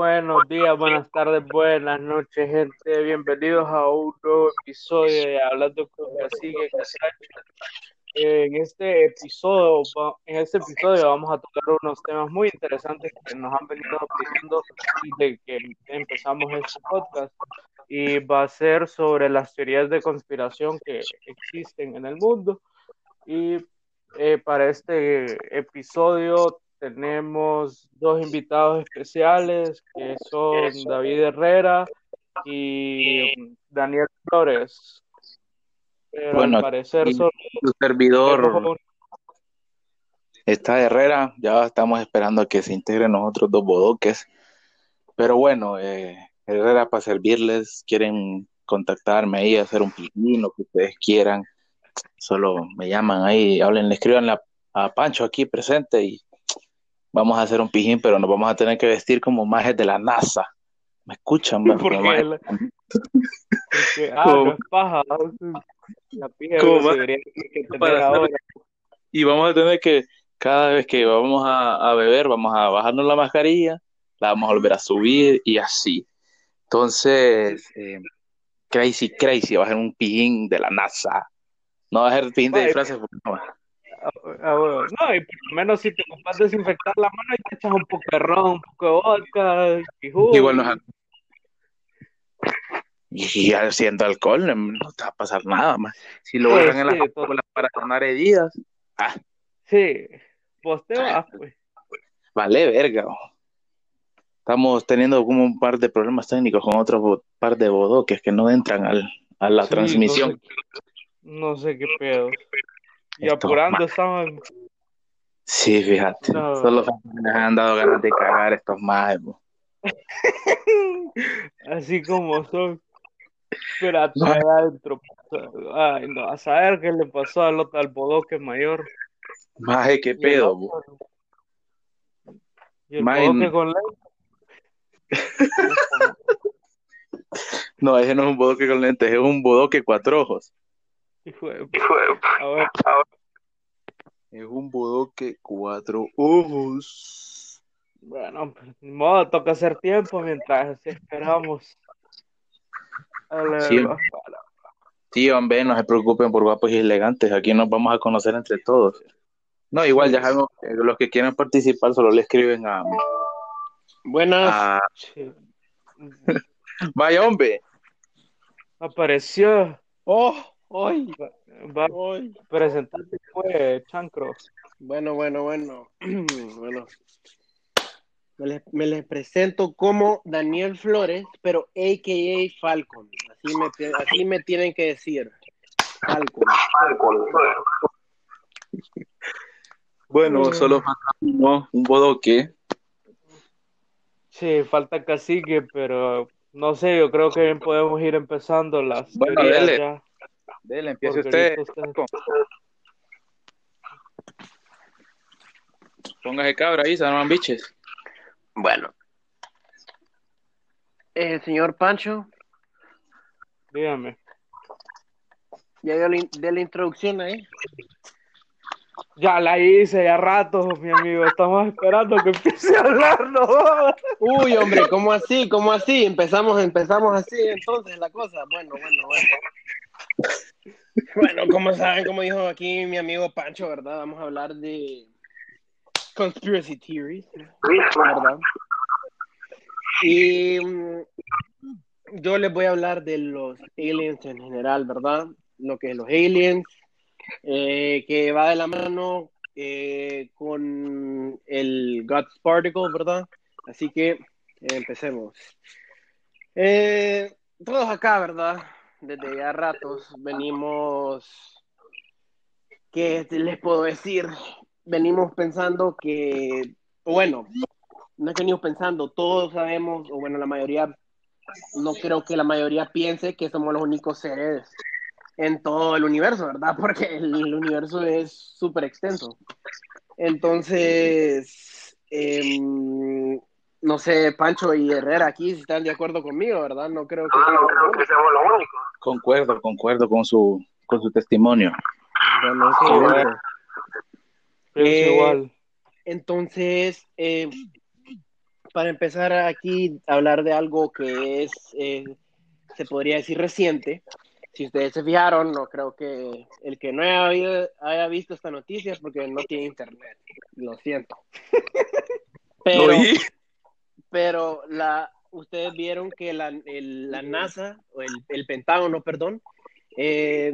Buenos días, buenas tardes, buenas noches, gente. Bienvenidos a un nuevo episodio de Hablando con Cacique En este episodio, en este episodio vamos a tocar unos temas muy interesantes que nos han venido pidiendo desde que empezamos este podcast y va a ser sobre las teorías de conspiración que existen en el mundo. Y eh, para este episodio tenemos dos invitados especiales que son David Herrera y Daniel Flores. bueno, al parecer su servidor está Herrera, ya estamos esperando a que se integren nosotros dos bodoques. Pero bueno, eh, Herrera para servirles, quieren contactarme ahí, hacer un pijín, lo que ustedes quieran, solo me llaman ahí, hablen, le escriban a Pancho aquí presente y vamos a hacer un pijín, pero nos vamos a tener que vestir como majes de la NASA. ¿Me escuchan? ¿Por qué? ah, no es paja. La pija que tener ahora. Y vamos a tener que, cada vez que vamos a, beber, vamos a bajarnos la mascarilla, la vamos a volver a subir y así. Entonces, eh, crazy, crazy, va a ser un pijín de la NASA. No va a ser pijín de disfraces. No. No, y por lo menos si te ocupas desinfectar la mano y te echas un poco de ron, un poco de vodka y jugo. Igual nos y haciendo alcohol no te va a pasar nada más. Si lo usan en las para sanar heridas. Ah. Sí, pues te vas, pues. Vale, verga. Estamos teniendo como un par de problemas técnicos con otro par de bodoques que no entran al, a la transmisión. No sé, qué pedo. Y apurando estaban. Sí, fíjate. Solo me han dado ganas de cagar estos más. Así como son. Espérate, no. adentro. Ay, no, a saber qué le pasó al, al bodoque mayor. Maje, qué pedo, ¿Y el bodoque con lentes? no, ese no es un bodoque con lentes, es un bodoque cuatro ojos. Hijo de... A ver, Es un bodoque cuatro ojos. Bueno, ni modo, toca hacer tiempo mientras esperamos. Sí, sí, hombre, no se preocupen por guapos y elegantes. Aquí nos vamos a conocer entre todos. No, igual ya sabemos que los que quieran participar solo le escriben a. Buenas. Vaya, hombre. Apareció. Oh. Hoy, va hoy. presentarte fue Chancro. Bueno, bueno, bueno. bueno. Me les, presento como Daniel Flores, pero AKA Falcon. Así me, así me tienen que decir. Falcon. Falcon. Bueno, solo falta un bodoque. Sí, falta cacique, pero no sé, yo creo que bien podemos ir empezando las bueno, ya. Dele, empiece usted. Póngase cabra ahí, San Biches. Bueno. Eh, señor Pancho. Dígame. ¿Ya dio la, de la introducción ahí? Ya la hice, ya rato, mi amigo. Estamos esperando que empiece a hablar, ¿no? Uy, hombre, ¿cómo así? ¿Cómo así? Empezamos, empezamos así, entonces, la cosa. Bueno, bueno, bueno. Bueno, como saben, como dijo aquí mi amigo Pancho, ¿verdad? Vamos a hablar de conspiracy theories, ¿verdad? Y mm, yo les voy a hablar de los aliens en general, ¿verdad? Lo que es los aliens, eh, que va de la mano eh, con el God's Particle, ¿verdad? Así que eh, empecemos. todos acá, ¿verdad? Desde ya ratos venimos, ¿qué les puedo decir? Venimos pensando que, bueno, no es que venimos pensando, todos sabemos, o bueno, la mayoría, no creo que la mayoría piense que somos los únicos seres en todo el universo, ¿verdad? Porque el universo es súper extenso. Entonces, eh, no sé, Pancho y Herrera aquí si están de acuerdo conmigo, ¿verdad? No creo que, ah, no que seamos los únicos. Concuerdo, concuerdo con su, con su testimonio. Bueno, sí, eh, igual. Entonces, eh, para empezar aquí a hablar de algo que es, eh, se podría decir reciente. Si ustedes se fijaron, no creo que el que no haya, haya visto esta noticia es porque no tiene internet. Lo siento. pero, pero la, ustedes vieron que la, el, la NASA, o el, el Pentágono, perdón, eh,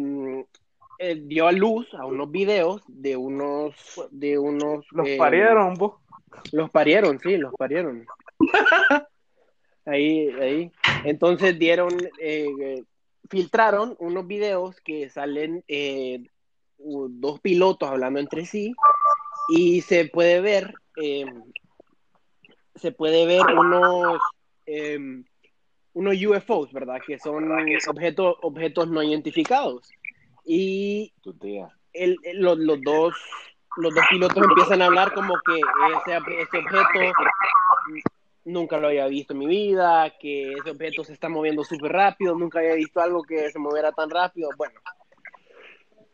eh, dio a luz a unos videos de unos, de unos. Los eh, parieron, vos. Los parieron, sí, los parieron. ahí, ahí. Entonces dieron, eh, filtraron unos videos que salen eh, dos pilotos hablando entre sí y se puede ver, eh, se puede ver unos, eh, unos UFOs, ¿verdad? Que son objetos, objetos no identificados. Y Tu tía. el- el- los, los dos los dos pilotos empiezan a hablar como que ese, ese objeto nunca lo había visto en mi vida, que ese objeto se está moviendo súper rápido, nunca había visto algo que se moviera tan rápido. Bueno,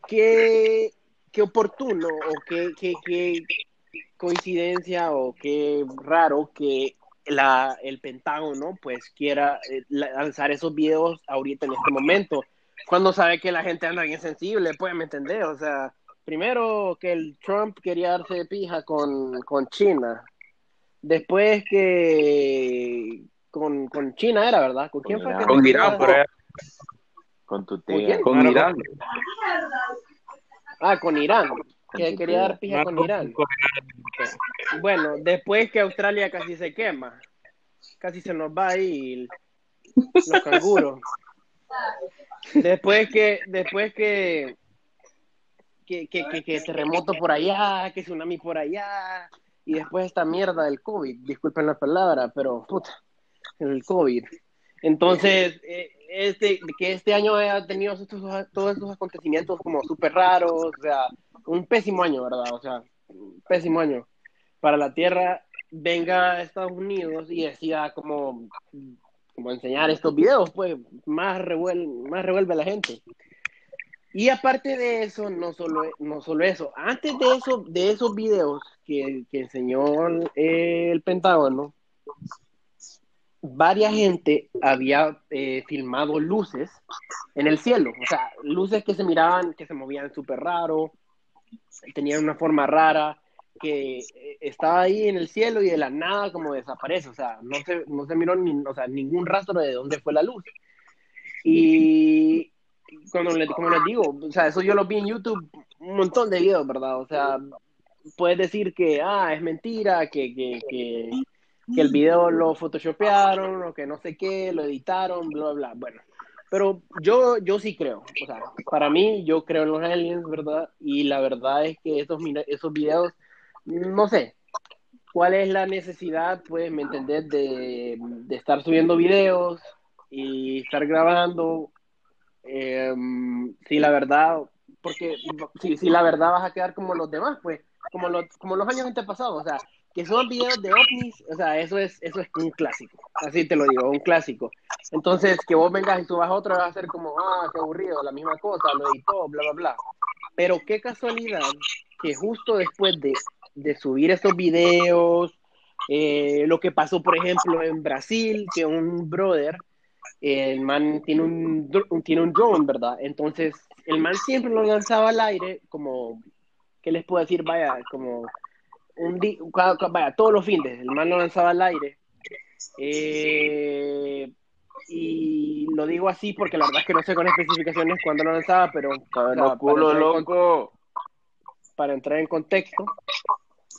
qué, qué oportuno o qué, qué, qué coincidencia o qué raro que la, el Pentágono pues quiera eh, lanzar esos videos ahorita en este momento, cuando sabe que la gente anda bien sensible, pues me entendés, o sea, primero que el Trump quería darse de pija con, con China, después que con, con China era, ¿verdad? ¿Con quién fue? Con Irán, por. Con tu ¿Con tía. quién? Con Irán. Ah, con Irán, que quería dar pija con Irán. Bueno, después que Australia casi se quema, casi se nos va ahí los canguros. Después que, después que, que, que, que, que terremoto por allá, que tsunami por allá, y después esta mierda del COVID, disculpen la palabra, pero puta, el COVID. Entonces, eh, este, que este año haya tenido estos, todos estos acontecimientos como súper raros, o sea, un pésimo año, ¿verdad? O sea, un pésimo año para la Tierra, venga a Estados Unidos y decida como, como enseñar estos videos, pues más, revuel, más revuelve a la gente. Y aparte de eso, no solo, no solo eso, antes de, eso, de esos videos que, que enseñó el Pentágono, varias gente había eh, filmado luces en el cielo, o sea, luces que se miraban, que se movían súper raro, tenían una forma rara, que eh, estaba ahí en el cielo y de la nada como desaparece, o sea, no se, no se miró ni, o sea, ningún rastro de dónde fue la luz. Y cuando le, como les digo, o sea, eso yo lo vi en YouTube, un montón de videos, ¿verdad? O sea, puedes decir que, ah, es mentira, que, que, que, que el video lo photoshopearon o que no sé qué, lo editaron, bla, bla, bueno. Pero yo, yo sí creo, o sea, para mí yo creo en los aliens, ¿verdad? Y la verdad es que esos, esos videos, no sé, ¿cuál es la necesidad, pues, me entendés, de, de estar subiendo videos y estar grabando? Eh, si la verdad, porque si, si la verdad vas a quedar como los demás, pues, como los, como los años antepasados, o sea, que son videos de ovnis, o sea, eso es, eso es un clásico, así te lo digo, un clásico. Entonces, que vos vengas y subas otro va a ser como, ah, qué aburrido, la misma cosa, lo editó, bla, bla, bla. Pero qué casualidad que justo después de, de subir estos videos, eh, lo que pasó, por ejemplo, en Brasil, que un brother, el man tiene un- tiene un drone, ¿verdad? Entonces, el man siempre lo lanzaba al aire como, ¿qué les puedo decir? Vaya, como un día, vaya, todos los fines, el man lo lanzaba al aire. Eh, y lo digo así porque la verdad es que no sé con especificaciones cuándo lo lanzaba, pero para, culo, entrar en con- loco. para entrar en contexto,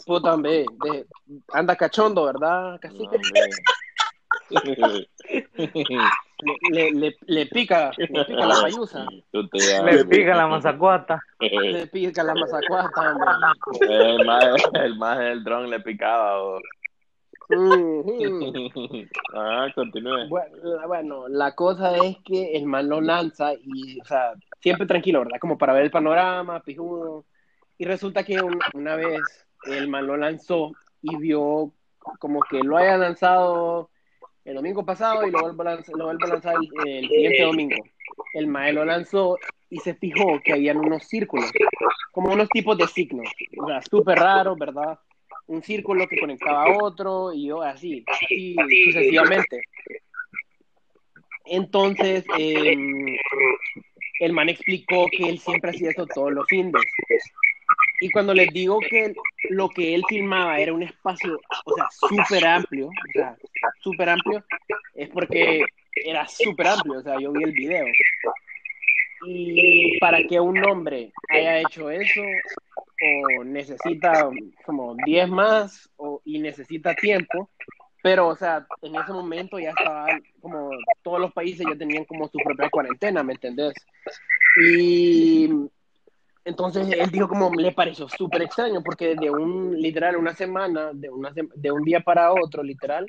puta, hombre, de- anda cachondo, ¿verdad? Cacique? Le, le, le, le pica, le pica la payusa, tía, Le pica la mazacuata. le pica la mazacuata, hombre. El más, el más del dron le picaba. Ah, continúe. Bueno, la- bueno, la cosa es que el man lo lanza y, o sea, siempre tranquilo, ¿verdad? Como para ver el panorama, pijudo. Y resulta que un- una vez el man lo lanzó y vio como que lo haya lanzado el domingo pasado y lo vuelvo a lanzar, lo vuelvo a lanzar el, el siguiente domingo. El man lo lanzó y se fijó que habían unos círculos, como unos tipos de signos, o sea, súper raros, ¿verdad? un círculo que conectaba a otro y yo así, así sucesivamente. Entonces, em, el man explicó que él siempre hacía eso todos los fines. Y cuando les digo que lo que él filmaba era un espacio, o sea, súper amplio, o sea, súper amplio, es porque era súper amplio, o sea, yo vi el video. Y para que un hombre haya hecho eso, o necesita como 10 más, o, y necesita tiempo, pero, o sea, en ese momento ya estaba como todos los países ya tenían como su propia cuarentena, ¿me entendés? Y entonces él dijo como le pareció súper extraño porque de un, literal, una semana, de, una, de un día para otro, literal,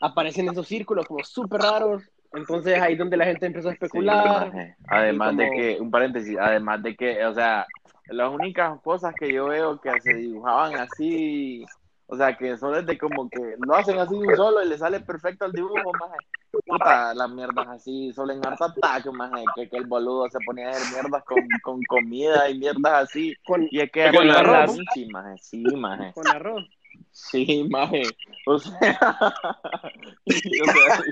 aparecen esos círculos como súper raros. Entonces ahí es donde la gente empezó a especular. además de que, un paréntesis, además de que, o sea, las únicas cosas que yo veo que se dibujaban así o sea, que son desde como que lo hacen así un solo y le sale perfecto el dibujo, más puta, las mierdas así, solo en harta ataque, más que, que el boludo se ponía a hacer mierdas con, con comida y mierdas así. Con, y es que con arroz. Sí, maje, sí, maje. Con arroz. Sí, maje. O sea, o sea,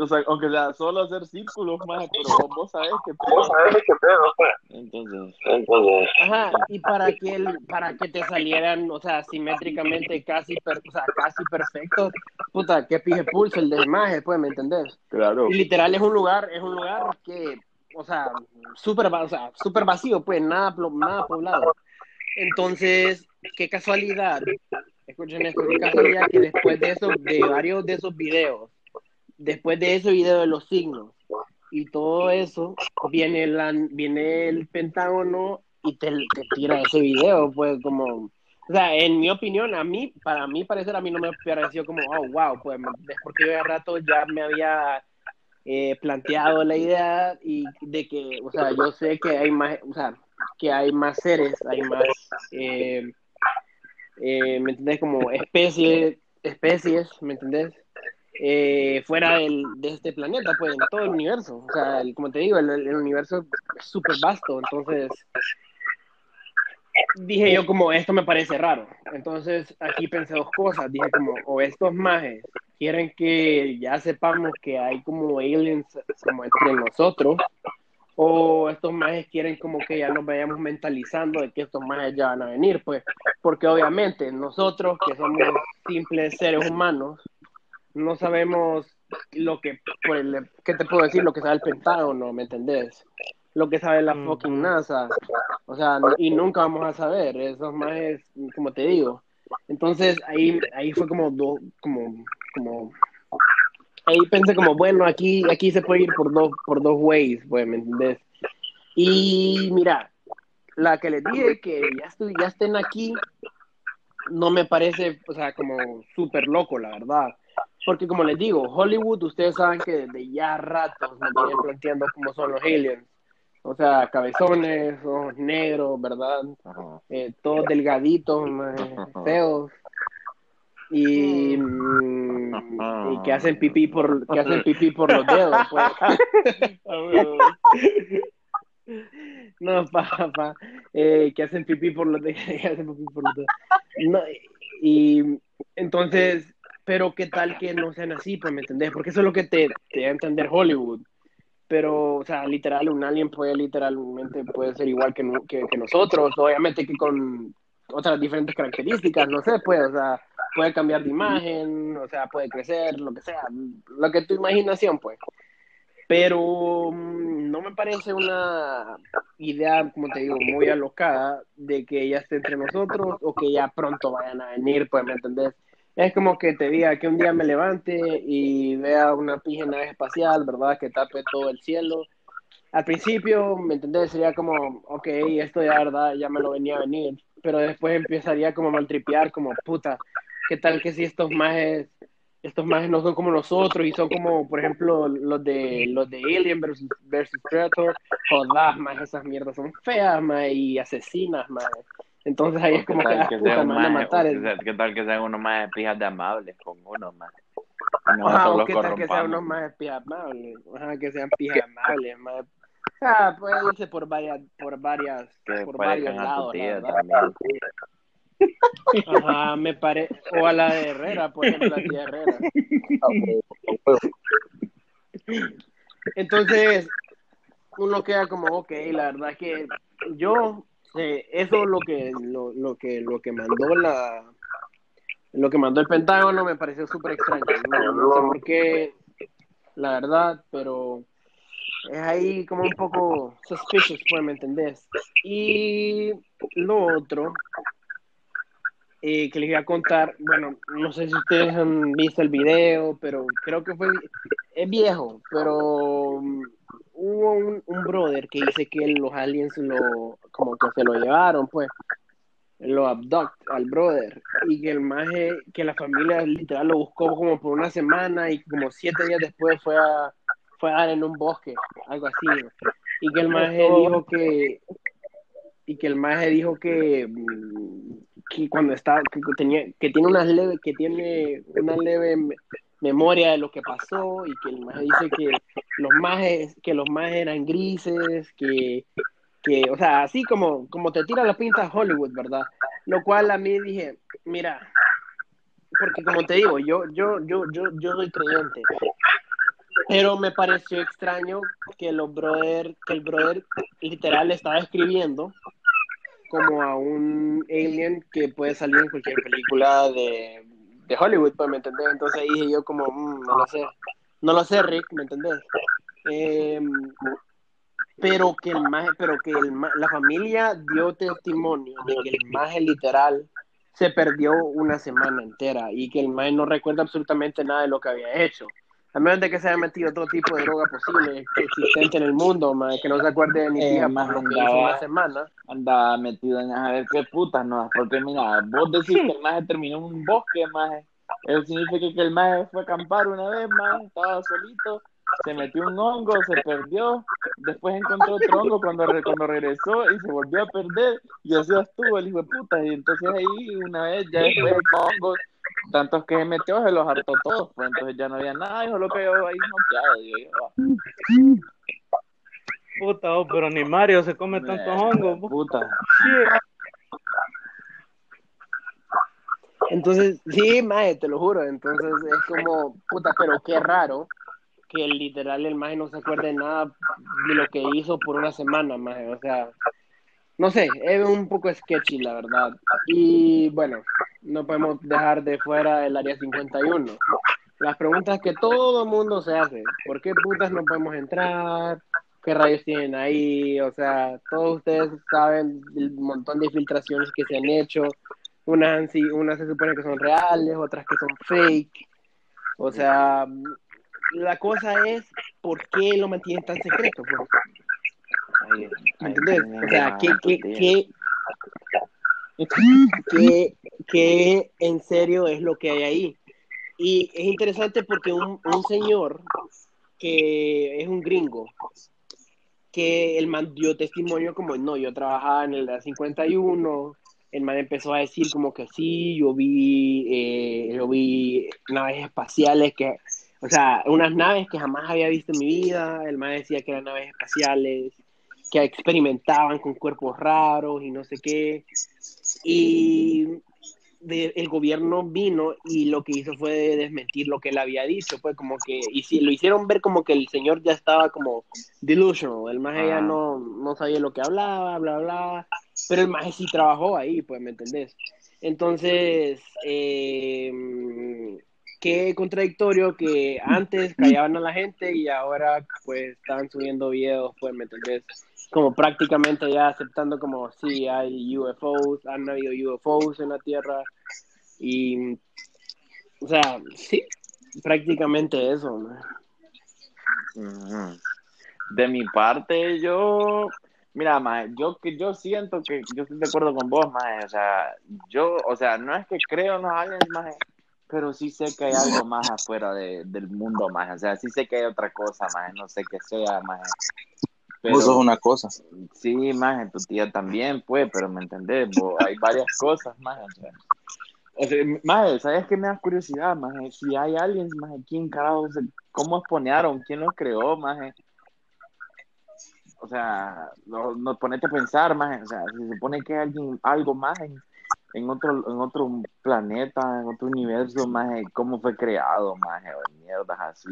o sea, aunque sea solo hacer círculos, maje, pero vos sabés que pedo. sabés que pedo, pues. Entonces, entonces. Ajá, y para que el, para que te salieran, o sea, simétricamente casi, per, o sea, casi perfectos, puta, que pije pulso el de maje, pues, ¿me entendés? Claro. Y literal es un lugar, es un lugar que, o sea, súper, o sea, súper vacío, pues, nada, nada poblado. Entonces, qué casualidad escuchen esto, qué casualidad que después de eso, de varios de esos videos, después de ese video de los signos y todo eso, viene, la, viene el Pentágono y te, tira ese video, pues como, o sea, en mi opinión, a mí, para mí parecer, a mí no me pareció como, oh, wow, pues porque yo de rato ya me había eh, planteado la idea y de que, o sea, yo sé que hay más, o sea, que hay más seres, hay más... Eh, eh, ¿me entendés? Como especies, especies, ¿me entendés? Eh, fuera del, de este planeta, pues, en todo el universo. O sea, como te digo, el, el universo es súper vasto, entonces dije yo como, esto me parece raro. Entonces aquí pensé dos cosas, dije como, o estos mages quieren que ya sepamos que hay como aliens como entre nosotros, o estos majes quieren como que ya nos vayamos mentalizando de que estos majes ya van a venir, pues, porque obviamente nosotros que somos simples seres humanos, no sabemos lo que, por el, ¿qué te puedo decir? Lo que sabe el Pentágono, ¿me entendés? Lo que sabe la fucking NASA, o sea, y nunca vamos a saber, esos majes, como te digo. Entonces ahí, ahí fue como, do, como, como ahí pensé como, bueno, aquí, aquí se puede ir por dos, por dos ways, pues, ¿me entendés? Y mira, la que les dije que ya, estoy, ya estén aquí, no me parece, o sea, como súper loco, la verdad. Porque como les digo, Hollywood, ustedes saben que desde ya ratos me vienen planteando cómo son los aliens. O sea, cabezones, ojos negros, ¿verdad? Eh, todos delgaditos, feos y, y que hacen pipí por que hacen pipí por los dedos pues. no papá eh, que hacen pipí por los dedos. No, y entonces pero qué tal que no sean así pues me entendés porque eso es lo que te, te da a entender Hollywood. Pero, o sea, literal, un alien puede literalmente puede ser igual que, que, que nosotros, obviamente que con otras diferentes características, no sé, pues, o sea, puede cambiar de imagen, o sea, puede crecer, lo que sea, lo que tu imaginación, pues. Pero mm, no me parece una idea, como te digo, muy alocada de que ella esté entre nosotros o que ya pronto vayan a venir, pues, ¿me entendés? Es como que te diga que un día me levante y vea una pija nave espacial, ¿verdad? Que tape todo el cielo. Al principio, ¿me entendés? Sería como, ok, esto ya, ¿verdad? Ya me lo venía a venir. Pero después empezaría como a maltripear, como, puta, ¿Qué tal que si estos majes, estos majes no son como nosotros y son como, por ejemplo, los de los de Alien versus, versus Predator? Jodas, más esas mierdas son feas, más y asesinas, más. Entonces ahí es como que, ah, que puta, me van a matar. ¿Qué tal que sean unos más pijas de amables con uno, más? Ajá, o qué tal que sean unos más pijas amables. Ajá, que sean pijas amables, más. Sea, puede irse por varias, por varias, que por varios lados. Ajá, me parece. O a la de Herrera, por ejemplo, la tía Herrera. Entonces, uno queda como, ok, la verdad es que yo, sé, eso es lo que, lo, lo que, lo que mandó la, lo que mandó el Pentágono me pareció súper extraño. No, no sé por qué, la verdad, pero es ahí como un poco suspicious, pues, ¿me entendés? Y lo otro eh, que les iba a contar, bueno, no sé si ustedes han visto el video, pero creo que fue, es viejo, pero um, hubo un, un brother que dice que los aliens lo, como que se lo llevaron, pues, lo abduct al brother, y que el maje, que la familia literal lo buscó como por una semana y como siete días después fue a, fue a dar en un bosque, algo así, y que el maje dijo que, y que el maje dijo que, mm, que cuando está, que tenía, que tiene una leve, que tiene una leve me- memoria de lo que pasó y que el maje dice que los majes, que los majes eran grises, que, que, o sea, así como, como te tira la pinta Hollywood, ¿verdad? Lo cual a mí dije, mira, porque como te digo, yo, yo, yo, yo, yo soy creyente. Pero me pareció extraño que los brother, que el brother literal estaba escribiendo como a un alien que puede salir en cualquier película de, de Hollywood, pues, ¿me entendés? Entonces dije yo como, "Mm, no lo sé, no lo sé, Rick, ¿me entendés? Em, pero que el maje, pero que el ma- la familia dio testimonio de que el maje literal se perdió una semana entera y que el maje no recuerda absolutamente nada de lo que había hecho. A menos de que se haya metido todo tipo de droga posible existente en el mundo, maje, que no se acuerde de ni Eh, fija maje, por lo que hizo andaba- una semana. andaba metido en a ver qué putas no porque mira vos decís que el maje terminó en un bosque maje eso significa que el maje fue a acampar una vez maje estaba solito se metió un hongo se perdió después encontró otro hongo cuando re- cuando regresó y se volvió a perder y así estuvo el hijo de puta y entonces ahí una vez ya después de hongos tantos que se metió se los hartó todos pues entonces ya no había nada y solo quedó ahí noqueado digo yo va. Puta, oh, pero ni Mario se come tantos hongos. puta Entonces, sí, maje, te lo juro. Entonces es como, puta, pero qué raro que literal el maje no se acuerde de nada de lo que hizo por una semana, maje. O sea, no sé, es un poco sketchy, la verdad. Y bueno, no podemos dejar de fuera el área 51. Las preguntas que todo mundo se hace. ¿Por qué putas no podemos entrar? ¿Qué rayos tienen ahí? O sea, todos ustedes saben el montón de filtraciones que se han hecho. Unas, unas se supone que son reales, otras que son fake. O sea, la cosa es, ¿por qué lo mantienen tan secreto? pues? Ahí- ¿Me ahí entendés? tiene O sea, ¿qué, qué, qué, qué, qué en serio es lo que hay ahí? Y es interesante porque un, un señor que es un gringo, que el man dio testimonio como, no, yo trabajaba en el Área 51, el man empezó a decir como que sí, yo vi, eh, yo vi naves espaciales que, o sea, unas naves que jamás había visto en mi vida, el man decía que eran naves espaciales, que experimentaban con cuerpos raros y no sé qué, y de- el gobierno vino y lo que hizo fue desmentir lo que él había dicho, pues como que, y si, lo hicieron ver como que el señor ya estaba como delusional, el maje ya Ah. no, no sabía lo que hablaba, bla, bla, pero el maje sí trabajó ahí, pues, ¿me entendés? Entonces, eh, qué contradictorio que antes callaban a la gente y ahora pues estaban subiendo videos, pues, ¿me entendés? Como prácticamente ya aceptando como sí hay UFOs, han habido UFOs en la Tierra y, o sea, sí, prácticamente eso, ¿no? De mi parte, yo, mira, maje, yo que yo siento que yo estoy de acuerdo con vos, maje, o sea, yo, o sea, no es que creo en los aliens, maje, pero sí sé que hay algo más afuera de, del mundo, maje, o sea, sí sé que hay otra cosa, maje, no sé qué sea, maje. Pero, Vos sos una cosa. sí, maje, tu tía también, pues, pero me entendés, Vos- hay varias cosas, maje, o sea. O sea, ¿sabes qué me da curiosidad, maje? Si hay aliens, maje, ¿quién carajo, cómo exponearon? ¿Quién los creó, maje? O sea, no, no ponete a pensar, maje, o sea, se supone que hay alguien, algo más en- en otro, en otro planeta, en otro universo, más cómo fue creado, más mierdas así.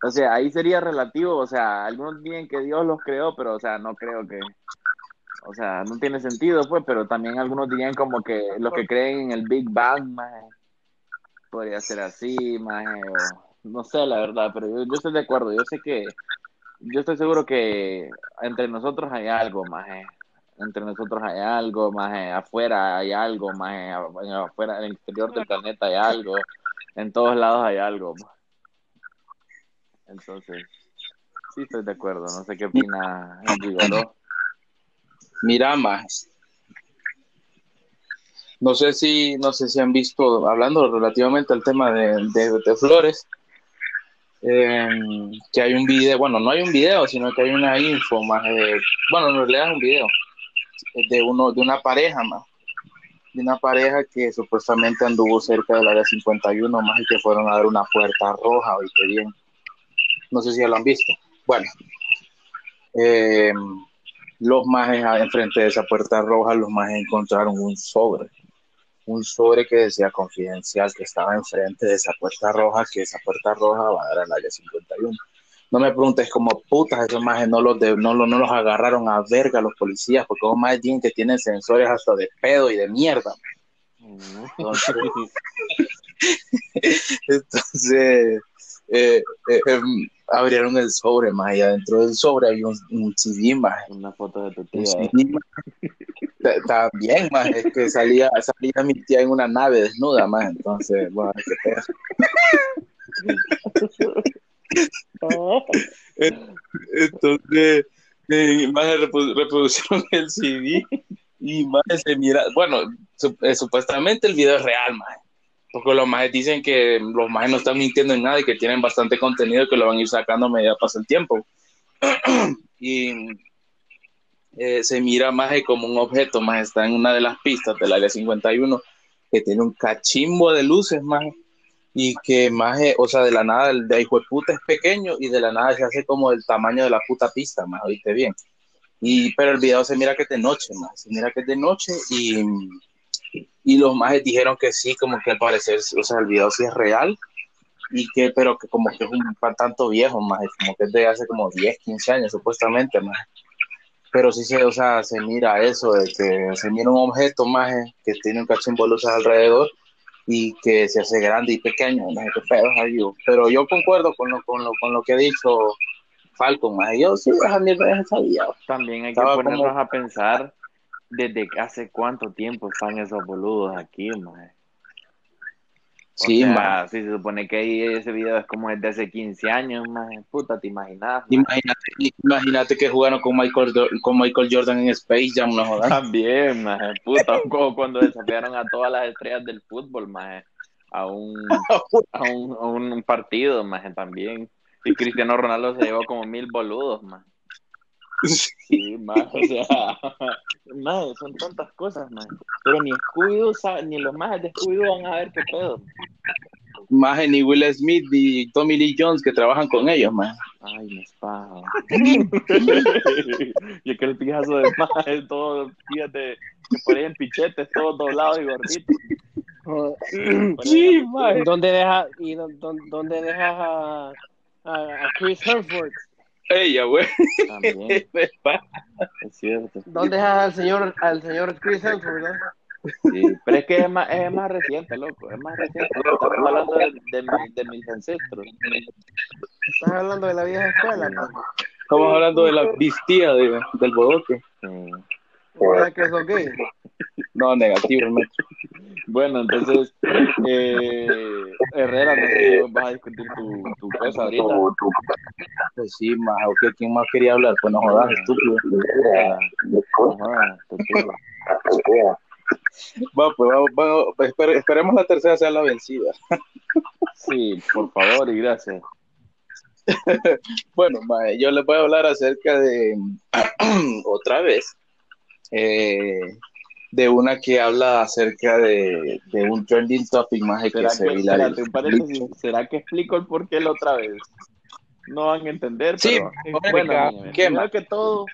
O sea, ahí sería relativo, o sea, algunos dicen que Dios los creó, pero, o sea, no creo que, o sea, no tiene sentido, pues, pero también algunos dirían como que los que creen en el Big Bang, más podría ser así, más no sé, la verdad, pero yo, yo estoy de acuerdo, yo sé que, yo estoy seguro que entre nosotros hay algo, más entre nosotros hay algo, más afuera hay algo, más afuera, en el exterior del planeta hay algo, en todos lados hay algo. Entonces, sí estoy de acuerdo, no sé qué opina ¿no? Mira más. No sé si, no sé si han visto, hablando relativamente al tema de, de, Flores, em, que hay un video, bueno, no hay un video, sino que hay una info más, bueno, en realidad es un video de uno, de una pareja más, de una pareja que supuestamente anduvo cerca del área 51 más y que fueron a dar una puerta roja, oíste bien. No sé si ya lo han visto. Bueno, eh, los majes enfrente de esa puerta roja, los majes encontraron un sobre, un sobre que decía confidencial que estaba enfrente de esa puerta roja, que esa puerta roja va a dar al área 51. No me preguntes como putas, esos majes no los, no, no los agarraron a verga los policías, porque son más bien que tienen sensores hasta de pedo y de mierda. Entonces, entonces eh, eh, em, abrieron el sobre, más y adentro del sobre hay un, un CD, más. Una foto de tu tía. También, más, es que salía, salía mi tía en una nave desnuda, más, entonces, bueno, entonces, eh, más reproducción el CD y más se mira, bueno, eh, supuestamente el video es real, más porque los más dicen que los más no están mintiendo en nada y que tienen bastante contenido que lo van a ir sacando a medida pasa el tiempo. y eh, se mira más como un objeto, más está en una de las pistas del área 51 que tiene un cachimbo de luces más y que más, o sea, de la nada el de hijo de puta es pequeño y de la nada se hace como el tamaño de la puta pista, más, oíste bien. Y, pero el video se mira que es de noche, más, se mira que es de noche y y los más dijeron que sí, como que al parecer, o sea, el video sí es real, y que, pero que como que es un tanto viejo, más, como que es de hace como 10, 15 años, supuestamente, más. Pero sí se, o sea, se mira eso, de que se mira un objeto más que tiene un cachimbo de luces alrededor y que se hace grande y pequeño, no sé qué pedo ahí, pero yo concuerdo con lo, con lo, con lo que ha dicho Falcon, más. yo sí, esa mierda sabía. También hay que ponernos a pensar desde hace cuánto tiempo están esos boludos aquí, mae. Sí, sea, Si se supone que ahí ese video es como desde hace 15 años, más puta, te imaginas. Imagínate, imagínate que jugaron con Michael, con Michael Jordan en Space Jam, no jodas. También, más puta, como cuando desafiaron a todas las estrellas del fútbol, más a un, a un, a un partido, más también. Y Cristiano Ronaldo se llevó como mil boludos, más. Sí, más, o sea, más, son tantas cosas, más. Pero ni scooby ni los más de scooby van a ver qué pedo. Más ni Will Smith y Tommy Lee Jones que trabajan con ellos, más. Ay, me espaja. y aquel pijazo de más, todo, fíjate, que por ahí en pichetes, todos doblados y gorditos. sí, man. ¿Dónde dejas y dónde, dejas a, a, Chris Hemsworth? Ella, güey. es cierto. ¿Dónde dejas al señor, al señor Chris Hemsworth, no? Sí, pero es que es más, es más reciente, loco, es más reciente. Estamos hablando de, de, de mis ancestros. Estás hablando de la vieja escuela, ¿no? Estamos hablando de la vistía de, del bodoque. Sí. ¿Verdad que es ok? No, negativo, Bueno, entonces, eh, Herrera, no sé si vas a discutir tu, tu cosa ahorita. Pues sí, más, okay, ¿quién más quería hablar? Pues no jodas, estúpido. Bueno, pues vamos, vamos esperemos la tercera sea la vencida. Sí, por favor y gracias. bueno, yo les voy a hablar acerca de otra vez eh, de una que habla acerca de, de un trending topic más que se espérate, ¿Será que explico el porqué la otra vez? No van a entender, sí, pero bueno, primero que todo,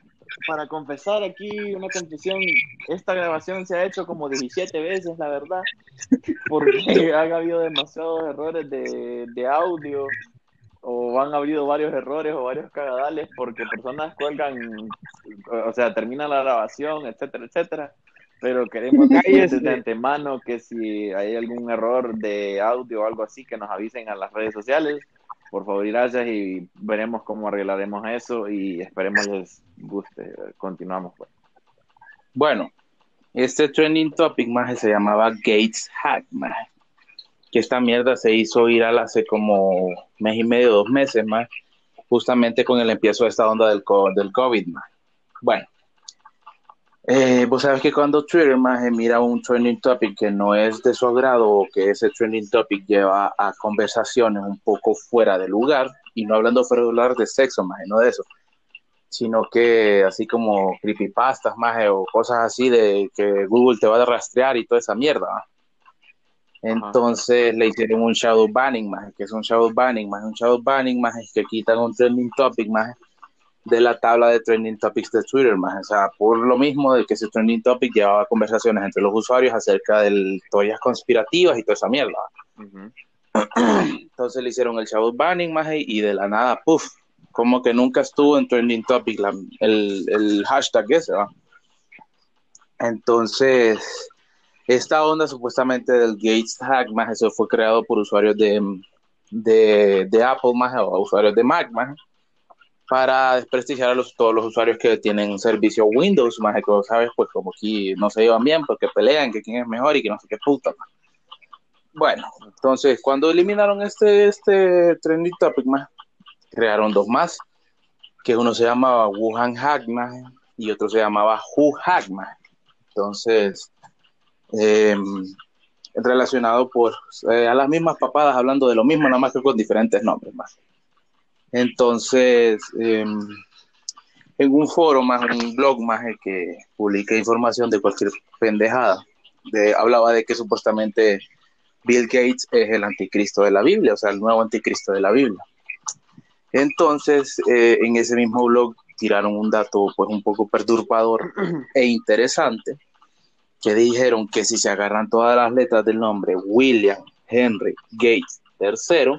para confesar aquí una confesión, esta grabación se ha hecho como 17 veces, la verdad, porque han habido demasiados errores de, de audio o han habido varios errores o varios cagadales porque personas cuelgan, o sea, termina la grabación, etcétera, etcétera. Pero queremos decir de antemano que si hay algún error de audio o algo así, que nos avisen a las redes sociales. Por favor, gracias y veremos cómo arreglaremos eso y esperemos les guste. Continuamos. Pues. Bueno, este trending topic más se llamaba Gates Hack, más que esta mierda se hizo viral hace como mes y medio, dos meses más, justamente con el empiezo de esta onda del, del COVID más. Bueno, eh, vos sabes que cuando Twitter más mira un trending topic que no es de su agrado o que ese trending topic lleva a conversaciones un poco fuera de lugar, y no hablando fuera de lugar de sexo más, no de eso, sino que así como creepypastas más o cosas así de que Google te va a rastrear y toda esa mierda. Entonces le hicieron un shadow banning más, que es un shadow banning más, un shadow banning más, es que quitan un trending topic más de la tabla de trending topics de Twitter más, o sea, por lo mismo de que ese trending topic llevaba conversaciones entre los usuarios acerca de teorías conspirativas y toda esa mierda. Entonces le hicieron el shadow banning más y de la nada, puff, como que nunca estuvo en trending topic el, el hashtag ese, ¿va? Entonces, esta onda supuestamente del Gates hack, eso fue creado por usuarios de, de, Apple, más o usuarios de Mac, para desprestigiar a los, todos los usuarios que tienen servicio Windows, más que sabes, pues como aquí no se llevan bien porque pelean que quién es mejor y que no sé qué puta. Bueno, entonces cuando eliminaron este, este trending topic, más crearon dos más, que uno se llamaba Wuhan Hack, y otro se llamaba Who Hack. Entonces, eh, relacionado por eh, a las mismas papadas hablando de lo mismo, nada más que con diferentes nombres más. Entonces, em, en un foro más, en un blog más que publica información de cualquier pendejada, de, hablaba de que supuestamente Bill Gates es el anticristo de la Biblia, o sea, el nuevo anticristo de la Biblia. Entonces, eh, en ese mismo blog tiraron un dato pues un poco perturbador e interesante, que dijeron que si se agarran todas las letras del nombre William Henry Gates III,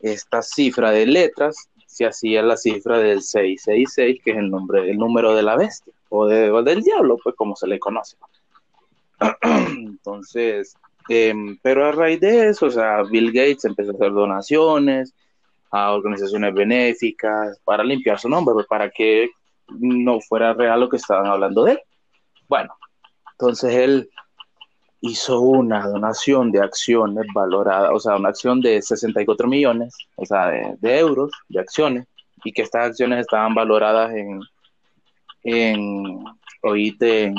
esta cifra de letras se hacía la cifra del 666, que es el nombre, el número de la bestia, o, del diablo, pues como se le conoce. Entonces, em, pero a raíz de eso, o sea, Bill Gates empezó a hacer donaciones a organizaciones benéficas para limpiar su nombre, pues, para que no fuera real lo que estaban hablando de él. Bueno, entonces él hizo una donación de acciones valorada, o sea, una acción de 64 millones, o sea, de, euros de acciones, y que estas acciones estaban valoradas en, en oíste,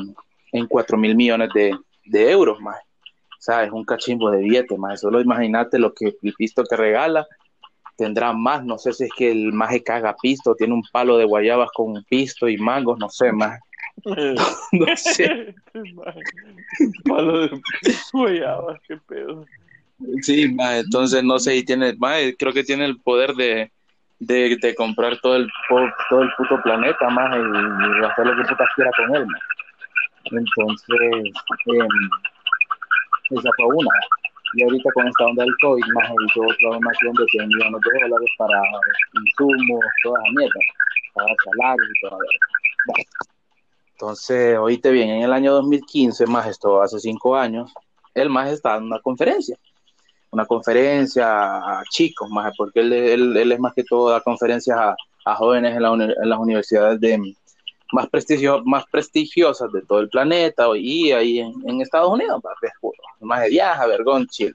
en, 4 mil millones de, euros más. O sea, es un cachimbo de billete más. Solo imagínate lo que el pisto que regala tendrá más. No sé si es que el maje caga pisto, tiene un palo de guayabas con pisto y mangos, no sé más. no sé. Palo de guayabas, qué pedo. Sí, ma, entonces no sé, y tiene, ma, creo que tiene el poder de, de, de comprar todo el, todo el puto planeta más y, y, hacer lo que puta quiera con él. Ma. Entonces, eh, esa fue una. Y ahorita con esta onda del COVID, más hizo otra donación de 100 millones de dólares para insumos, toda la mierda, para salarios y toda la entonces, oíste bien, en el año 2015, más esto hace cinco años, él más está en una conferencia, una conferencia a chicos, más porque él, él, es más que todo da conferencias a, a jóvenes en, la, las universidades de más, prestigio, más prestigiosas de todo el planeta y ahí en, Estados Unidos, más de viaje, vergón, chill.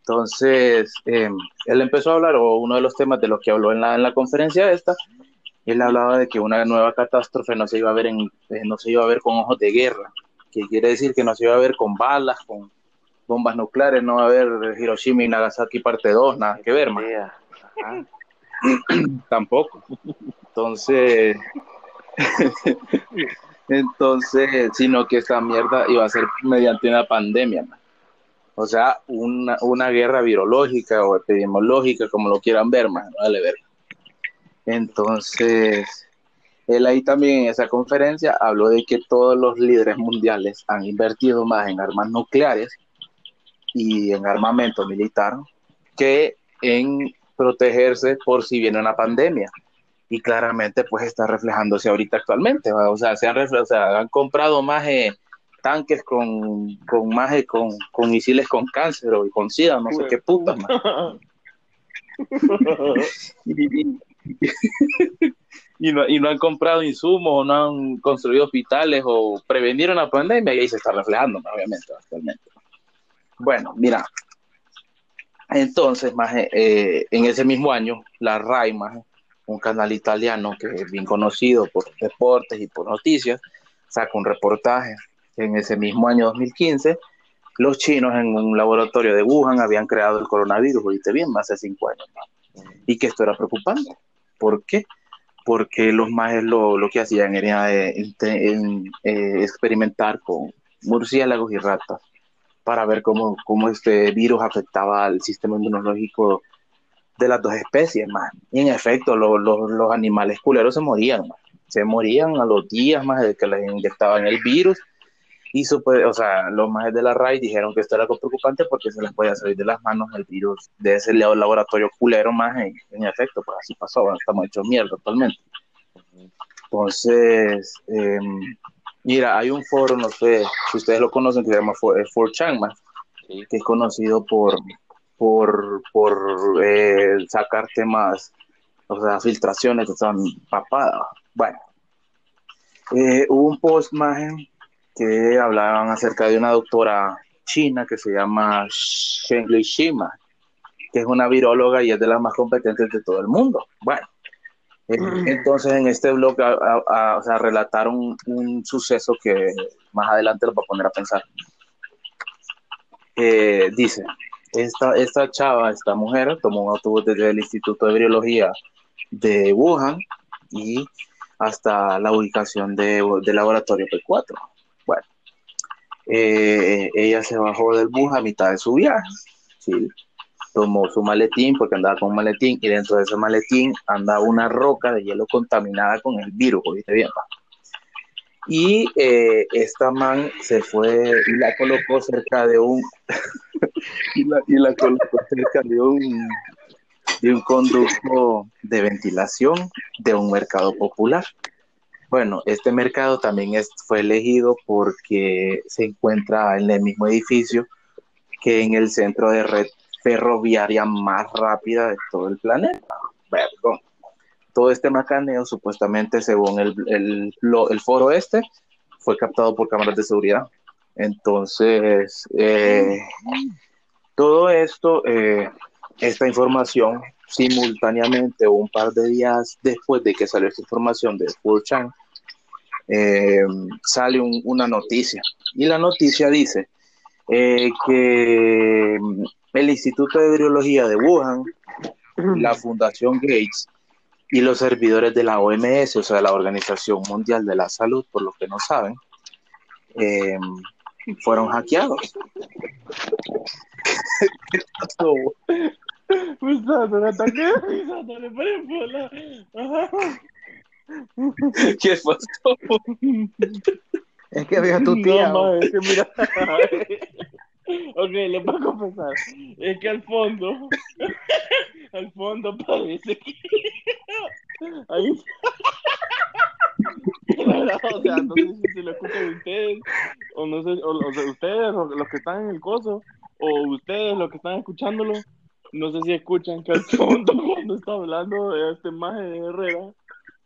Entonces, eh, él empezó a hablar, o uno de los temas de los que habló en la, en la conferencia esta, él hablaba de que una nueva catástrofe no se iba a ver en, eh, no se iba a ver con ojos de guerra, que quiere decir que no se iba a ver con balas, con bombas nucleares, no va a haber Hiroshima y Nagasaki parte 2, nada que ver, man. Tampoco. Entonces, entonces, sino que esta mierda iba a ser mediante una pandemia, man. O sea, una, una guerra virológica o epidemiológica, como lo quieran ver, man, vale ver. Entonces, Él ahí también en esa conferencia habló de que todos los líderes mundiales han invertido más en armas nucleares y en armamento militar que en protegerse por si viene una pandemia. Y claramente pues está reflejándose ahorita actualmente. O sea, se han, o sea, han comprado más eh, tanques con, con más eh, con, con misiles con cáncer o con SIDA, no sé qué puta. y, no, y no han comprado insumos o no han construido hospitales o prevenir una pandemia y ahí se está reflejando, obviamente, actualmente. Bueno, mira, entonces, más eh, en ese mismo año, la RAI, un canal italiano que es bien conocido por deportes y por noticias, saca un reportaje en ese mismo año 2015 los chinos en un laboratorio de Wuhan habían creado el coronavirus, oíste bien, de cinco años. Y que esto era preocupante. ¿Por qué? Porque los majes lo, lo que hacían era eh, eh, experimentar con murciélagos y ratas para ver cómo, cómo este virus afectaba al sistema inmunológico de las dos especies, más. Y en efecto, los animales culeros se morían, Se morían a los días más de que les inyectaban el virus. Y o sea, los majes de la RAI dijeron que esto era algo preocupante porque se les podía salir de las manos el virus de ese laboratorio culero más. En, efecto, pues así pasó, estamos hechos mierda totalmente. Entonces, eh, Mira, hay un foro, no sé si ustedes lo conocen, que se llama 4chan, que es conocido por, por, por eh, sacar temas, o sea, filtraciones que están papadas. Bueno, eh, hubo un post más que hablaban acerca de una doctora china que se llama Shen Shima, que es una viróloga y es de las más competentes de todo el mundo. Bueno, mm. Entonces en este blog o sea, relataron un suceso que más adelante lo va a poner a pensar. Eh, dice, esta, esta chava, esta mujer, tomó un autobús desde el Instituto de Biología de Wuhan y hasta la ubicación de, del laboratorio P4. Eh, ella se bajó del bus a mitad de su viaje. tomó su maletín porque andaba con un maletín y dentro de ese maletín andaba una roca de hielo contaminada con el virus, ¿viste bien? Y eh, esta man se fue y la colocó cerca de un y, la, colocó cerca de un de un conducto de ventilación de un mercado popular. Bueno, este mercado también es, fue elegido porque se encuentra en el mismo edificio que en el centro de red ferroviaria más rápida de todo el planeta. Perdón. Todo este macaneo, supuestamente, según el, el, foro este, fue captado por cámaras de seguridad. Entonces, eh, todo esto, eh, esta información, simultáneamente o un par de días después de que salió esta información de Full Chan, eh, sale una noticia. Y la noticia dice que el Instituto de Virología de Wuhan, la Fundación Gates y los servidores de la OMS, o sea, la Organización Mundial de la Salud, por lo que no saben, eh, fueron hackeados. ¿Qué pasó? ¿Qué pasó? Es que había tu tía. No, es que mira. Ok, le puedo confesar. Es que al fondo, al fondo parece que. Ahí. o sea, no sé si se lo escuchan ustedes, o no sé, o, sea, ustedes, los que están en el coso, o ustedes, los que están escuchándolo, no sé si escuchan que al fondo, cuando está hablando de este maje de Herrera,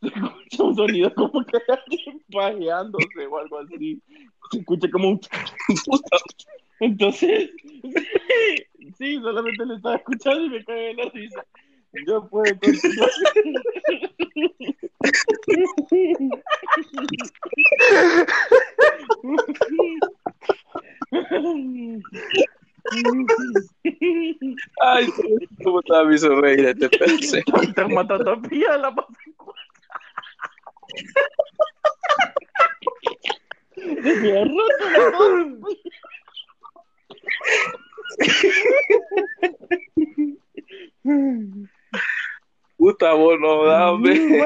se escucha un sonido como que alguien pajeándose o algo así. Se escucha como un. Entonces, sí, solamente le estaba escuchando y me cagué en la risa. Yo puedo continuar. cómo estaba mi sonreír, te pensé. Te matando a pía la Desde rato, Puta, vos no, dame.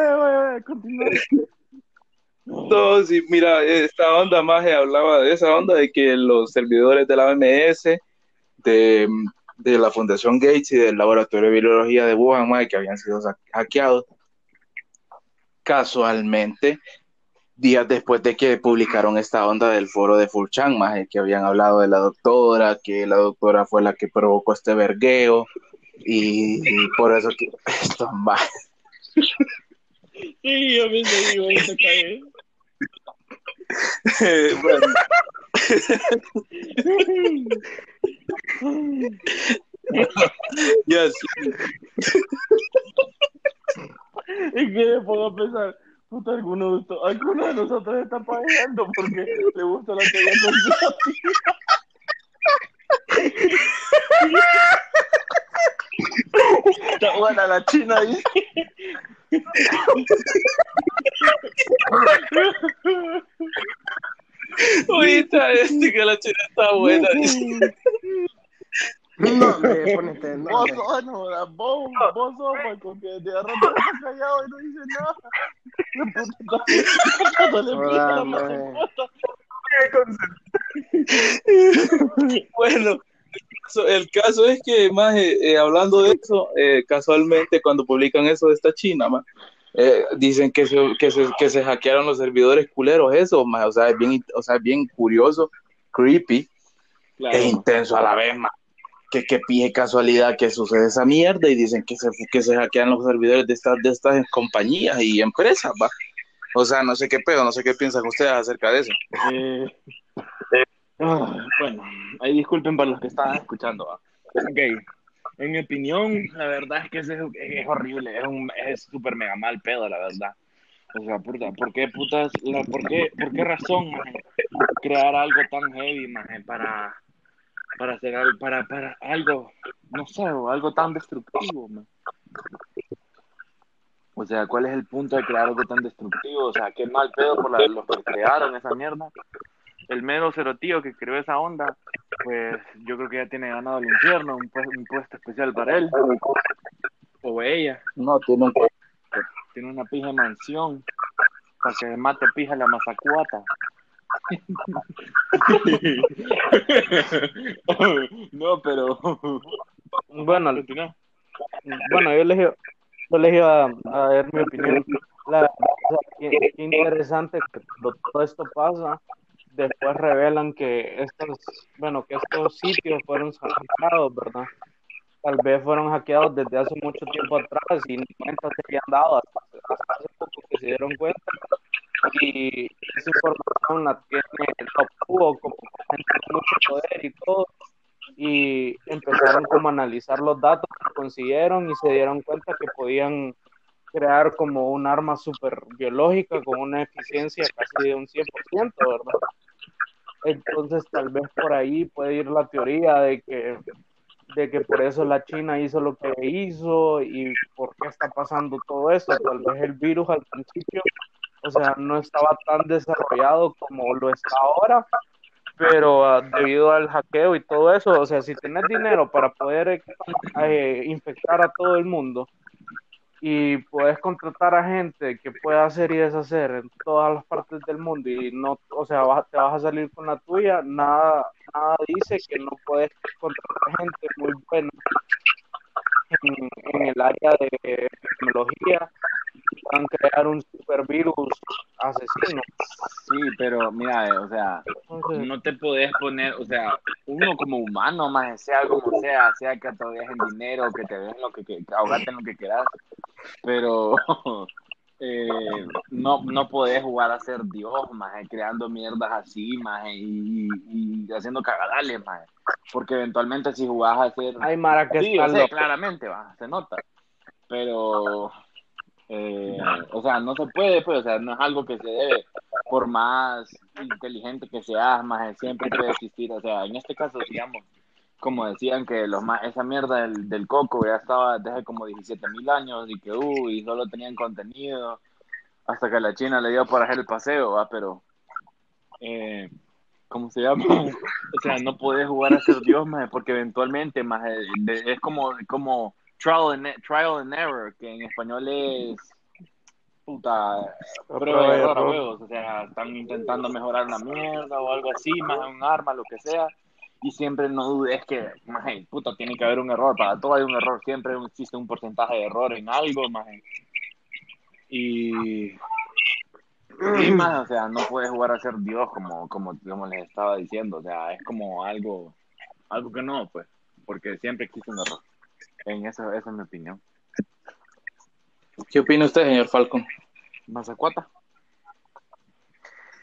No, sí, mira, esta onda más hablaba de esa onda de que los servidores de la OMS, de, de la Fundación Gates y del Laboratorio de Virología de Wuhan, mae, que habían sido hackeados, casualmente, días después de que publicaron esta onda del foro de Furchan, más que habían hablado de la doctora, que la doctora fue la que provocó este vergueo, y, y por eso que esto más. Sí, yo me digo, caí. bueno, ya sí. Y que me pongo a pensar, puta, alguno de, alguno de nosotros está pagando porque le gusta la teoría conspirativa. Está buena la china ahí. Ahorita este que la china está buena. dice. No, hombre, ponete, no, Vos sos, no, vos, vos sos, Michael, que de rato estás callado y no dice nada. Cuando le pica la mascota. Bueno, so- el caso es que, más hablando de eso, eh, casualmente cuando publican eso de esta China, más, dicen que se, que, se, que se hackearon los servidores culeros, eso, más, o sea, es bien, o sea, es bien curioso, creepy Claro. e intenso a la vez, más. Que, que pije casualidad que sucede esa mierda y dicen que se, que se hackean los servidores de estas, de estas compañías y empresas, va. O sea, no sé qué pedo, no sé qué piensan ustedes acerca de eso. Eh, ah, bueno, ahí disculpen para los que estaban escuchando. ¿va? Ok, en mi opinión, la verdad es que es, es horrible, es un es súper mega mal pedo, la verdad. O sea, puta, ¿por qué putas, por qué, por qué razón, crear algo tan heavy, para, para hacer algo, para, para algo, no sé, o algo tan destructivo? O sea, ¿cuál es el punto de crear algo tan destructivo? O sea, qué mal pedo por la- los que crearon esa mierda. El mero cerotío que creó esa onda, pues yo creo que ya tiene ganado el infierno, un, pu- un puesto especial para él. O ella, No, tiene tiene una pija mansión para que mate pija la mazacuata. no, pero... Bueno, bueno, yo les, iba- yo les iba a dar mi opinión. La, qué, qué interesante que cuando todo esto pasa, después revelan que estos, bueno, que estos sitios fueron hackeados, ¿verdad? Tal vez fueron hackeados desde hace mucho tiempo atrás y ni cuenta se habían dado hasta, hasta hace poco que se dieron cuenta. Y esa información la tiene, la obtuvo como gente con mucho poder y todo y empezaron como a analizar los datos que consiguieron y se dieron cuenta que podían crear como un arma super biológica con una eficiencia casi de un 100%, ¿verdad? Entonces tal vez por ahí puede ir la teoría de que de que por eso la China hizo lo que hizo y por qué está pasando todo esto. Tal vez el virus al principio, o sea, no estaba tan desarrollado como lo está ahora, pero ah, debido al hackeo y todo eso, o sea, si tenés dinero para poder eh, infectar a todo el mundo y puedes contratar a gente que pueda hacer y deshacer en todas las partes del mundo y no, o sea, vas- te vas a salir con la tuya, nada, nada dice que no puedes contratar gente muy buena en, en el área de tecnología puedan crear un supervirus asesino. Sí, pero mira, eh, o sea, Entonces, no te podés poner, o sea, uno como humano, más sea como sea, sea que te dejen dinero, que te den lo que, que ahogate en lo que quieras, pero eh, no, no podés jugar a ser Dios, más creando mierdas así, más y, y haciendo cagadales, más porque eventualmente si jugás a ser hay Mara que Sí, o sea, claramente va, se nota. Pero, eh, o sea, no se puede, pues, o sea, no es algo que se debe, por más inteligente que seas, más siempre puede existir. O sea, en este caso, digamos, como decían que los más, esa mierda del, del coco ya estaba desde como 17 mil años y que, uh, y solo tenían contenido hasta que la China le dio por hacer el paseo, va, pero, eh, ¿cómo se llama? O sea, no puedes jugar a ser Dios, más porque eventualmente, más es como, como trial and, trial and error, que en español es, puta, prueba y error a huevos, o sea, están intentando mejorar una mierda o algo así, más un arma, lo que sea, y siempre no dudes que, más puta, tiene que haber un error, para todo hay un error, siempre existe un porcentaje de error en algo, más y, y más, o sea, no puedes jugar a ser Dios como, como, como les estaba diciendo, o sea, es como algo, algo que no, pues, porque siempre existe un error, en eso, esa es mi opinión. ¿Qué opina usted, señor Falcon? Mazacuata.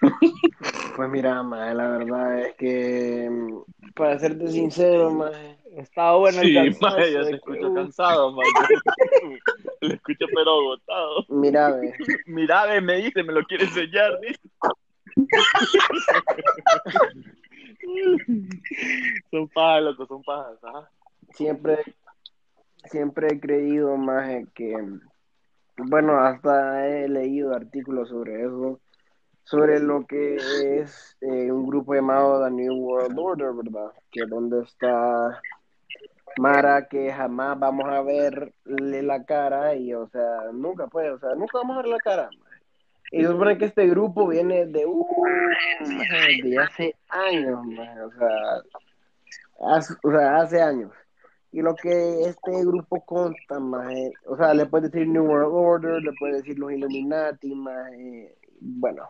Pues mira, maje, la verdad es que, mm, para serte sincero, maje, Estaba bueno el Sí, cansancio mae, ya de se que, escucha uh, cansado, mae. Lo escucho pero agotado. mira, ve, Mira, ve, me dice, me lo quiere enseñar, dice. Son pajas, loco, son pajas, ajá. siempre, siempre he creído, maje, que, bueno, hasta he leído artículos sobre eso, sobre lo que es eh, un grupo llamado The New World Order, ¿verdad? Que donde está Mara, que jamás vamos a verle la cara y, o sea, nunca puede, o sea, nunca vamos a ver la cara. Y se supone que este grupo viene de, uh, de hace años, maje, o sea, hace, o sea, hace años. Y lo que este grupo consta, maje, o sea, le puedes decir New World Order, le puedes decir los Illuminati, maje, bueno,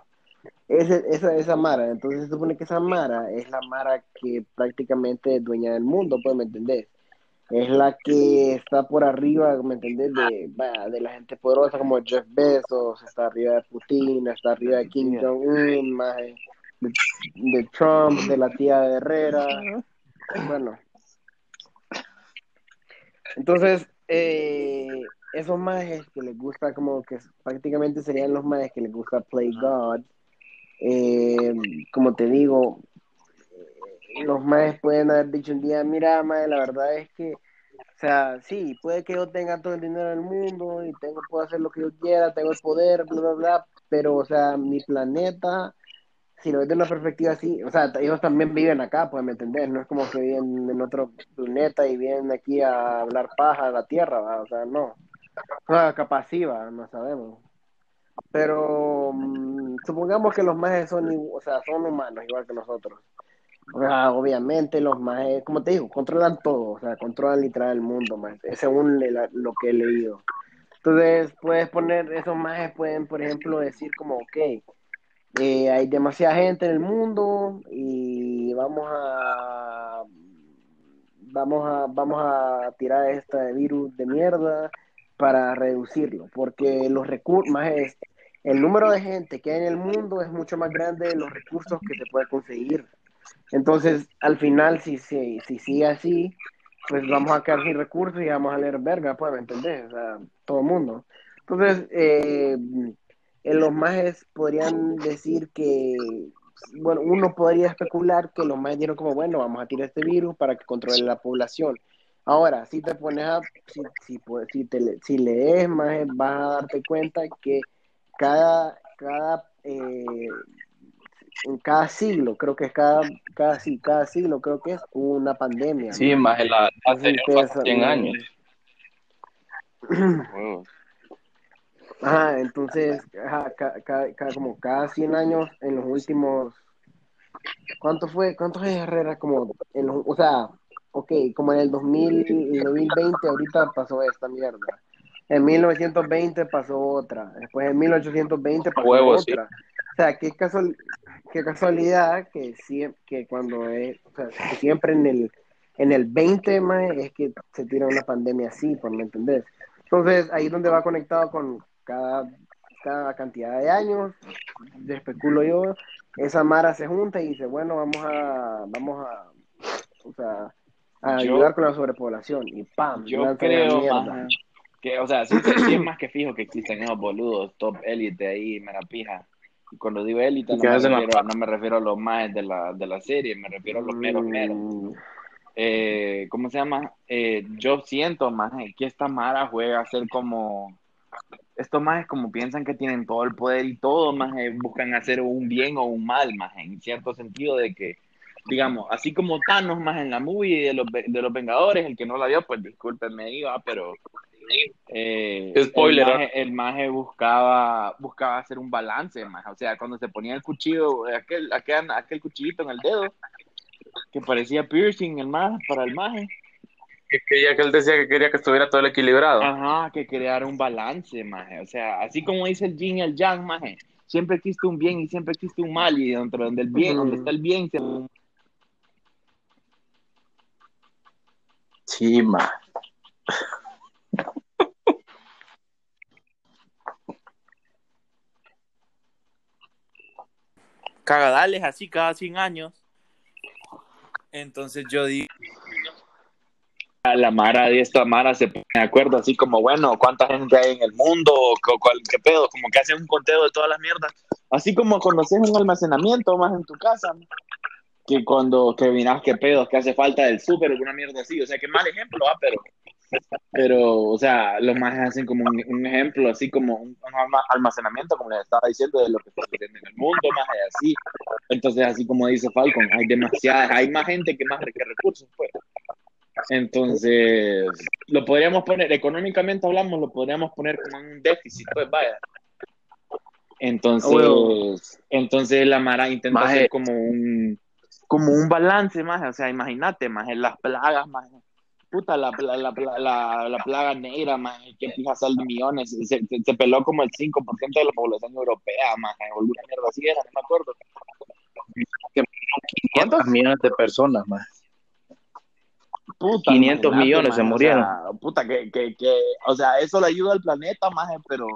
ese, esa, esa Mara, entonces se supone que esa Mara es la Mara que prácticamente es dueña del mundo, pues, ¿me entendés? Es la que está por arriba, ¿me entendés? De, de la gente poderosa como Jeff Bezos, está arriba de Putin, está arriba de Kim Jong-un, maje, de, de Trump, de la tía de Herrera, bueno. Entonces, eh, esos majes que les gusta como que prácticamente serían los majes que les gusta Play God, eh, como te digo, eh, los majes pueden haber dicho un día, mira, maje, la verdad es que, o sea, sí, puede que yo tenga todo el dinero del mundo y tengo, puedo hacer lo que yo quiera, tengo el poder, bla, bla, bla, pero, o sea, mi planeta, si lo ves de una perspectiva así, o sea, ellos también viven acá, pues, ¿me entendés? No es como que viven en otro planeta y vienen aquí a hablar paja a la Tierra, ¿va? o sea, no. O sea, capaz sí, va, no sabemos. Pero mm, supongamos que los majes son, o sea, son humanos igual que nosotros. O sea, obviamente los majes, como te digo, controlan todo, o sea, controlan literal el mundo, más, según lo que he leído. Entonces, puedes poner, esos majes pueden, por ejemplo, decir como, ok, eh, hay demasiada gente en el mundo y vamos a vamos a vamos a tirar este virus de mierda para reducirlo, porque los recursos más es el número de gente que hay en el mundo es mucho más grande de los recursos que se puede conseguir. Entonces, al final, si, si, si sigue así, pues vamos a quedar sin recursos y vamos a leer verga, pues, ¿me entendés? O todo el mundo. Entonces, eh, eh, los majes podrían decir que, bueno, uno podría especular que los majes dijeron como, bueno, vamos a tirar este virus para que controle la población. Ahora, si te pones a, si, si, pues, si, te, le- si lees más, vas a darte cuenta que cada, cada, eh, en cada siglo, creo que es cada, cada, sí, cada siglo, creo que es una pandemia. Sí, ¿no? más la, hace ustedes 100 saben- años. Huevos. Ajá, entonces, ajá, ca- ca- ca- como cada 100 años en los últimos, ¿cuánto fue? ¿Cuántos años Herrera? Como, en los- o sea, ok, como en el 2000, el 2020 ahorita pasó esta mierda. En 1920 pasó otra, después en 1820 pasó Huevos, sí. otra. O sea, qué, casual, qué casualidad que, sie- que cuando es, o sea, que siempre en el, en el 20 más es que se tira una pandemia así, por me entendés. Entonces, ahí es donde va conectado con cada, cada cantidad de años, de especulo yo, esa Mara se junta y dice, bueno, vamos a, vamos a, o sea, a Yo- ayudar con la sobrepoblación y ¡pam! Yo creo más que, o sea, sí, sí es más que fijo que existen esos boludos, top élite ahí, mera pija. Y cuando digo élite, ¿Y no qué me, hacen la refiero, no me refiero a los más de la, de la serie, me refiero a los meros meros. Mm, Eh, ¿Cómo se llama? Eh, yo siento más que esta Mara juega a ser como. Estos más como piensan que tienen todo el poder y todo, más buscan hacer un bien o un mal, más en cierto sentido de que, digamos, así como Thanos más en la movie de los, de los Vengadores, el que no la vio, pues discúlpenme, iba, pero eh, Spoiler, el maje, el maje buscaba, buscaba hacer un balance, maje. o sea, cuando se ponía el cuchillo, aquel, aquel, aquel cuchillito en el dedo, que parecía piercing el maje, para el maje. Es que ya que él decía que quería que estuviera todo equilibrado. Ajá, que crear un balance, maje. O sea, así como dice el yin y el yang, maje. Siempre existe un bien y siempre existe un mal. Y dentro donde el bien, donde está el bien, se... Sí, cagadales así cada 100 años. Entonces yo digo, la Mara de esta Mara se pone de acuerdo, así como, bueno, cuánta gente hay en el mundo, ¿Cu- cuál, qué pedo, como que hacen un conteo de todas las mierdas. Así como conoces un almacenamiento más en tu casa, que cuando que miras qué pedo, que hace falta del súper, una mierda así. O sea, que mal ejemplo, ¿va? Pero, pero, o sea, los más hacen como un, un ejemplo, así como un, un alma- almacenamiento, como les estaba diciendo, de lo que está sucediendo en el mundo, más así. Entonces, así como dice Falcon, hay demasiadas, hay más gente que más que recursos, pues. Entonces, lo podríamos poner, económicamente hablamos, lo podríamos poner como un déficit, pues vaya. Entonces, Huevo. entonces la Mara intenta Maje. hacer como un, como un balance más, o sea, imagínate, más las plagas, más puta, la, la, la, la, la, la plaga negra, más que fija sal de millones, se, se, se peló como el 5% de la población europea, más alguna mierda así era, no me acuerdo. 500 millones de personas, ma. Puta, 500 imagínate, millones se murieron. O sea, puta, que, que, que, o sea, eso le ayuda al planeta, más, pero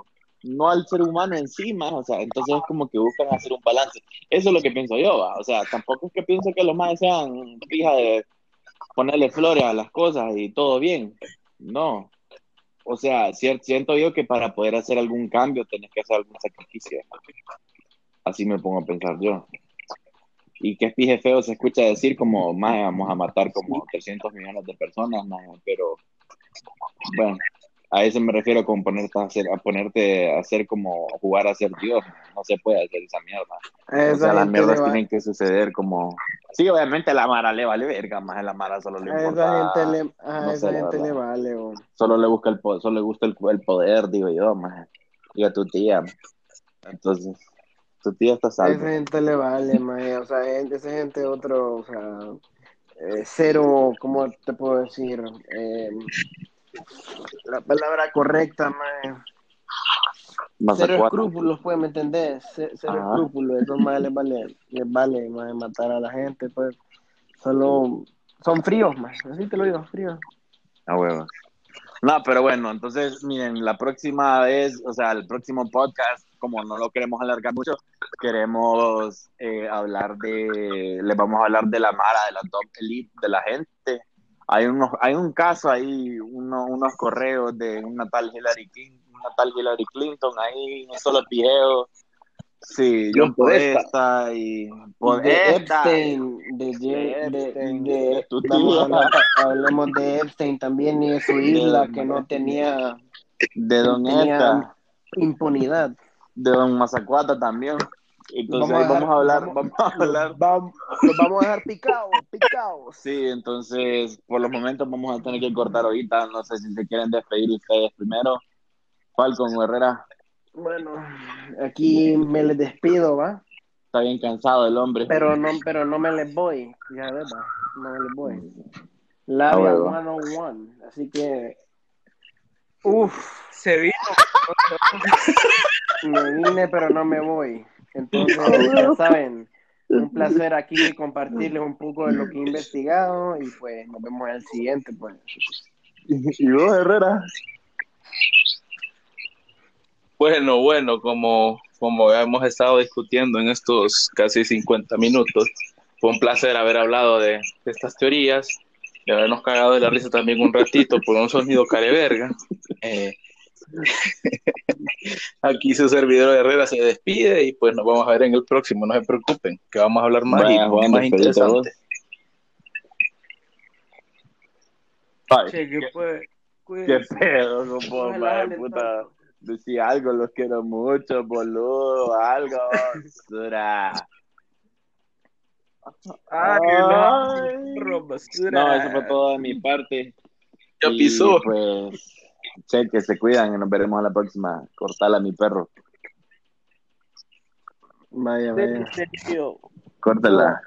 no al ser humano en sí, más, o sea, entonces es como que buscan hacer un balance. Eso es lo que pienso yo, ¿va? o sea, tampoco es que pienso que los más sean fija de ponerle flores a las cosas y todo bien, no. O sea, siento yo que para poder hacer algún cambio tenés que hacer algún sacrificio. Así me pongo a pensar yo. Y que es pije feo se escucha decir como, más vamos a matar como 300 millones de personas, maje", pero bueno, a eso me refiero con ponerte a hacer, a ponerte a hacer como jugar a ser Dios, no se puede hacer esa mierda. A O esa sea, las mierdas va- tienen que suceder como... Sí, obviamente a la Mara le vale verga, más a la Mara solo le a importa... esa gente le, a no esa sé, la gente le vale. Solo le busca el solo le gusta el, el poder, digo yo, más. Y a tu tía. Entonces, tu tía está salvo. esa gente le vale, mae. O sea, gente- esa gente otro, o sea, eh, cero, ¿cómo te puedo decir? Eh, la palabra correcta, mae. Más Cero escrúpulos, pues, ¿me entendés? Ce- Cero escrúpulos, esos más les vale, les vale, mae, matar a la gente, pues. Solo son fríos, más. Así te lo digo, fríos. A huevo. No, pero bueno, entonces, miren, la próxima vez, o sea, el próximo podcast, como no lo queremos alargar mucho, queremos eh, hablar de, les vamos a hablar de la Mara, de la top elite, de la gente. Hay unos, hay un caso ahí, uno- unos correos de una tal Hillary Clinton, una tal Hillary Clinton ahí, un solo pijeo. Sí, John Podesta. Podesta y de Podesta. Epstein, de, de, Epstein, de- de tía. hablar- hablemos de Epstein también y de su isla que no tenía, De Don tenía impunidad. de Don Mazacuata también. Entonces Vamos a vamos a hablar, vamos- vamos a hablar. Vamos, los vamos a dejar picados, picados. Sí, entonces por los momentos vamos a tener que cortar ahorita. No sé si se quieren despedir ustedes primero. Falcon Herrera, Bueno, aquí me les despido, ¿va? está bien cansado el hombre. Pero no, pero no me les voy, ya ves, va, no me les voy. Ah, Labia huevo. 101, así que, uff, Se vino. me vine pero no me voy. Entonces, ya saben, un placer aquí compartirles un poco de lo que he investigado y pues nos vemos en el siguiente, pues. ¿Y vos, Herrera? Bueno, bueno, como, como hemos estado discutiendo en estos casi 50 minutos, fue un placer haber hablado de, de estas teorías, de habernos cagado de la risa también un ratito por un sonido careverga. Eh, aquí su servidor Herrera se despide y pues nos vamos a ver en el próximo, no se preocupen, que vamos a hablar más Vaya, y Juan, más interesante. Ay, Che, que fue. qué Cuídense. pedo, compa, Ojalá madre, hablen puta. Decía algo, los quiero mucho, boludo, algo, basura. Ay, Ay. no. Basura. No, eso fue todo de mi parte. Ya pisó. Pues, Che, que se cuidan y nos veremos a la próxima. Cortala mi perro. Vaya, vaya. Córtala.